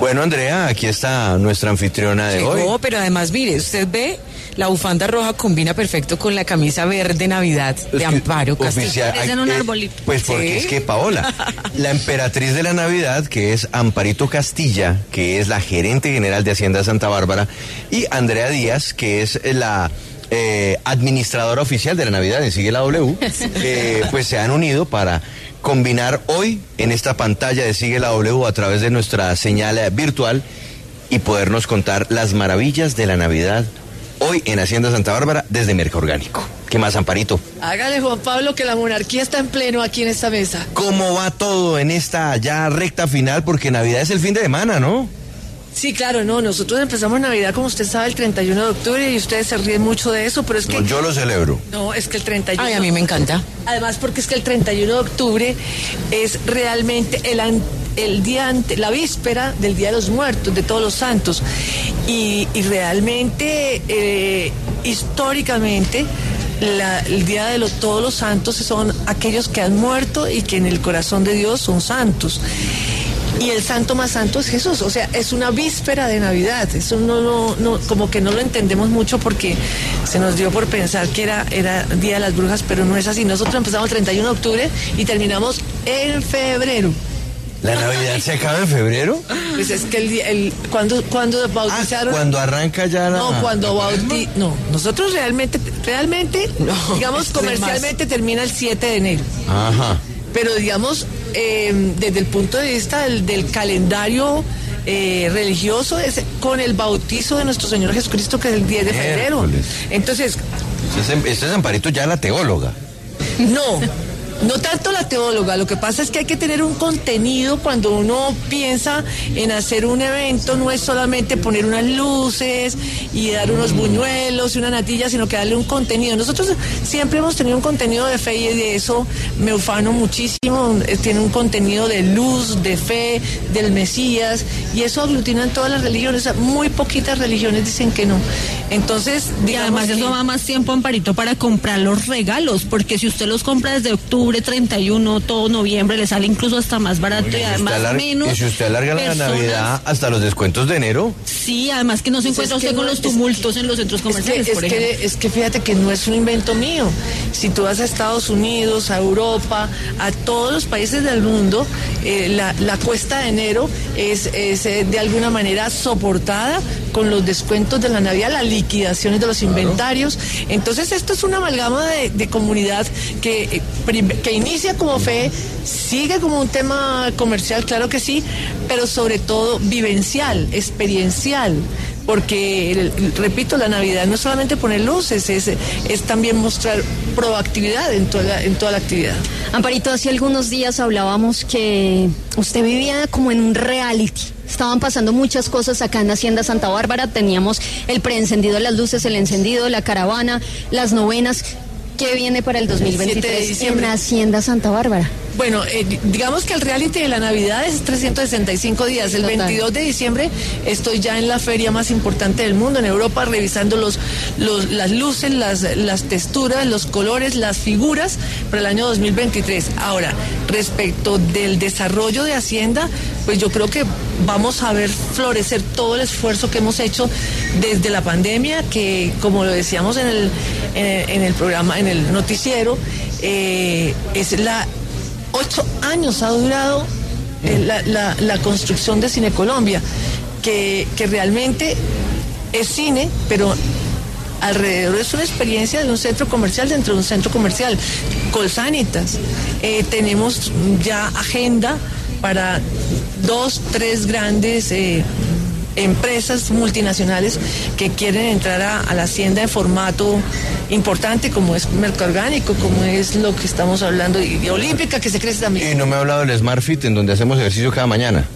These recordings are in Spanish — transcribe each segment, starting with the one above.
Bueno, Andrea, aquí está nuestra anfitriona de hoy. No, pero además, mire, usted ve, la bufanda roja combina perfecto con la camisa verde Navidad Es de que Amparo Castillo. oficial- Parecen un eh, arbolito. Pues porque Sí. es que Paola, la emperatriz de la Navidad, que es Amparito Castilla, que es la gerente general de Hacienda de Santa Bárbara, y Andrea Díaz, que es la eh, administradora oficial de la Navidad en Sigue la W, eh, pues se han unido para combinar hoy en esta pantalla de Sigue la W a través de nuestra señal eh, virtual y podernos contar las maravillas de la Navidad hoy en Hacienda Santa Bárbara desde Mercaorgánico. ¿Qué más, Amparito? Hágale, Juan Pablo, que la monarquía está en pleno aquí en esta mesa. ¿Cómo va todo en esta ya recta final? Porque Navidad es el fin de semana, ¿no? Sí, claro, no, nosotros empezamos Navidad, como usted sabe, el 31 de octubre y ustedes se ríen mucho de eso, pero es que... No, yo lo celebro. No, es que el 31... Ay, a mí me encanta. Además, porque es que el 31 de octubre es realmente el, an- el día ante, la víspera del Día de los Muertos, de todos los santos. Y, y realmente, eh, históricamente, la- el Día de los, todos los santos son aquellos que han muerto y que en el corazón de Dios son santos. Y el santo más santo es Jesús, o sea, es una víspera de Navidad. Eso no, no, no, como que no lo entendemos mucho porque se nos dio por pensar que era, era Día de las Brujas, pero no es así. Nosotros empezamos el 31 de octubre y terminamos en febrero. ¿La Navidad se acaba en febrero? Pues es que el, día- el cuando, cuando Ah, bautizaron. cuando arranca ya la... No, cuando bauti No, nosotros realmente, realmente, No, digamos, esto es comercialmente termina el 7 de enero. Ajá. pero digamos, eh, desde el punto de vista del, del calendario eh, religioso, es con el bautizo de nuestro Señor Jesucristo, que es el 10 de febrero. Entonces, Este es, este es Amparito ya la teóloga. no. No tanto la teóloga, lo que pasa es que hay que tener un contenido cuando uno piensa en hacer un evento, no es solamente poner unas luces y dar unos buñuelos y una natilla, sino que darle un contenido. Nosotros siempre hemos tenido un contenido de fe y de eso me ufano muchísimo, eh, tiene un contenido de luz, de fe, del Mesías, y eso aglutina en todas las religiones, muy poquitas religiones dicen que no. Entonces, Y digamos además eso va más tiempo, Amparito, para comprar los regalos, porque si usted los compra desde octubre 31, todo noviembre, le sale incluso hasta más barato y, además menos. y si usted alarga la Navidad hasta los descuentos de enero. Sí, además que no se Pues encuentra usted con no- los es- tumultos en los centros Es que, comerciales, es, por que, ejemplo. es que fíjate que no es un invento mío. Si tú vas a Estados Unidos, a Europa, a todos los países del mundo, eh, la, la cuesta de enero es, es, eh, de alguna manera soportada con los descuentos de la Navidad, las liquidaciones de los inventarios. Entonces esto es una amalgama de, de comunidad que, eh, que inicia como fe, sigue como un tema comercial, claro que sí, pero sobre todo vivencial, experiencial porque, repito, la Navidad no es solamente poner luces, es, es también mostrar proactividad en toda, la, en toda la actividad. Amparito, hace algunos días hablábamos que usted vivía como en un reality. Estaban pasando muchas cosas acá en Hacienda Santa Bárbara. Teníamos el preencendido de las luces, el encendido, la caravana, las novenas. ¿Qué viene para el 7 de 2023 diciembre. en Hacienda Santa Bárbara? Bueno, eh, di- digamos que el reality de la Navidad es 365 días. El Total. 22 de diciembre estoy ya en la feria más importante del mundo, en Europa, revisando los, los- las luces, las, las texturas, los colores, las figuras para el año 2023. Ahora, respecto del desarrollo de Hacienda, pues yo creo que vamos a ver florecer todo el esfuerzo que hemos hecho desde la pandemia, que como lo decíamos en el, en el, programa, en el noticiero, eh, es la ocho años ha durado eh, la, la- la construcción de Cine Colombia, que, que realmente es cine, pero alrededor es una experiencia de un centro comercial dentro de un centro comercial. Colsanitas, eh, tenemos ya agenda para dos, tres grandes eh, empresas multinacionales que quieren entrar a, la hacienda en formato importante como es mercado orgánico, como es lo que estamos hablando, y, y olímpica que se crece también. Y no me ha hablado del Smart Fit, en donde hacemos ejercicio cada mañana.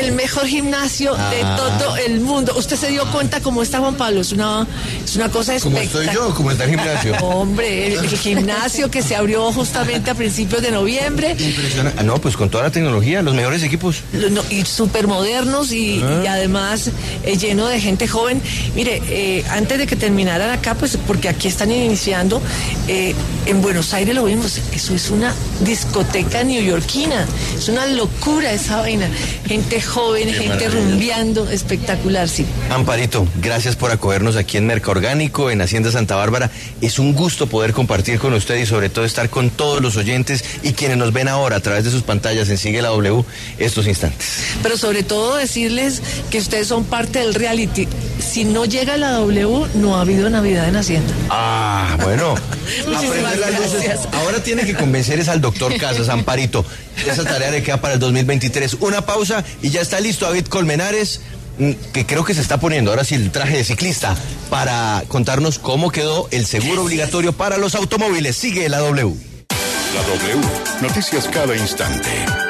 El mejor gimnasio de Ah. todo el mundo. Usted se dio cuenta cómo está Juan Pablo, es una, es una cosa Como espectacular. estoy yo, como está el gimnasio. Hombre, el, el gimnasio que se abrió justamente a principios de noviembre. Impresionante. Ah, no, pues con toda la tecnología, los mejores equipos. no, y súper modernos y, Ah. y además eh, lleno de gente joven. Mire, eh, antes de que terminaran acá, pues porque aquí están iniciando, eh, en Buenos Aires lo vimos, eso es una discoteca neoyorquina, es una locura esa vaina. Gente joven, Qué gente maravilla. rumbeando, espectacular, sí. Amparito, gracias por acogernos aquí en Merca Orgánico, en Hacienda Santa Bárbara. Es un gusto poder compartir con usted y sobre todo estar con todos los oyentes y quienes nos ven ahora a través de sus pantallas en Sigue la W estos instantes. Pero sobre todo decirles que ustedes son parte del reality. Si no llega la W, no ha habido Navidad en Hacienda. Ah, bueno. Las. Ahora tiene que convencer es al doctor Casas, Amparito. Esa tarea le queda para el 2023. Una pausa y ya está listo David Colmenares, mm, que creo que se está poniendo ahora sí el traje de ciclista para contarnos cómo quedó el seguro obligatorio para los automóviles. Sigue la W. La W. Noticias cada instante.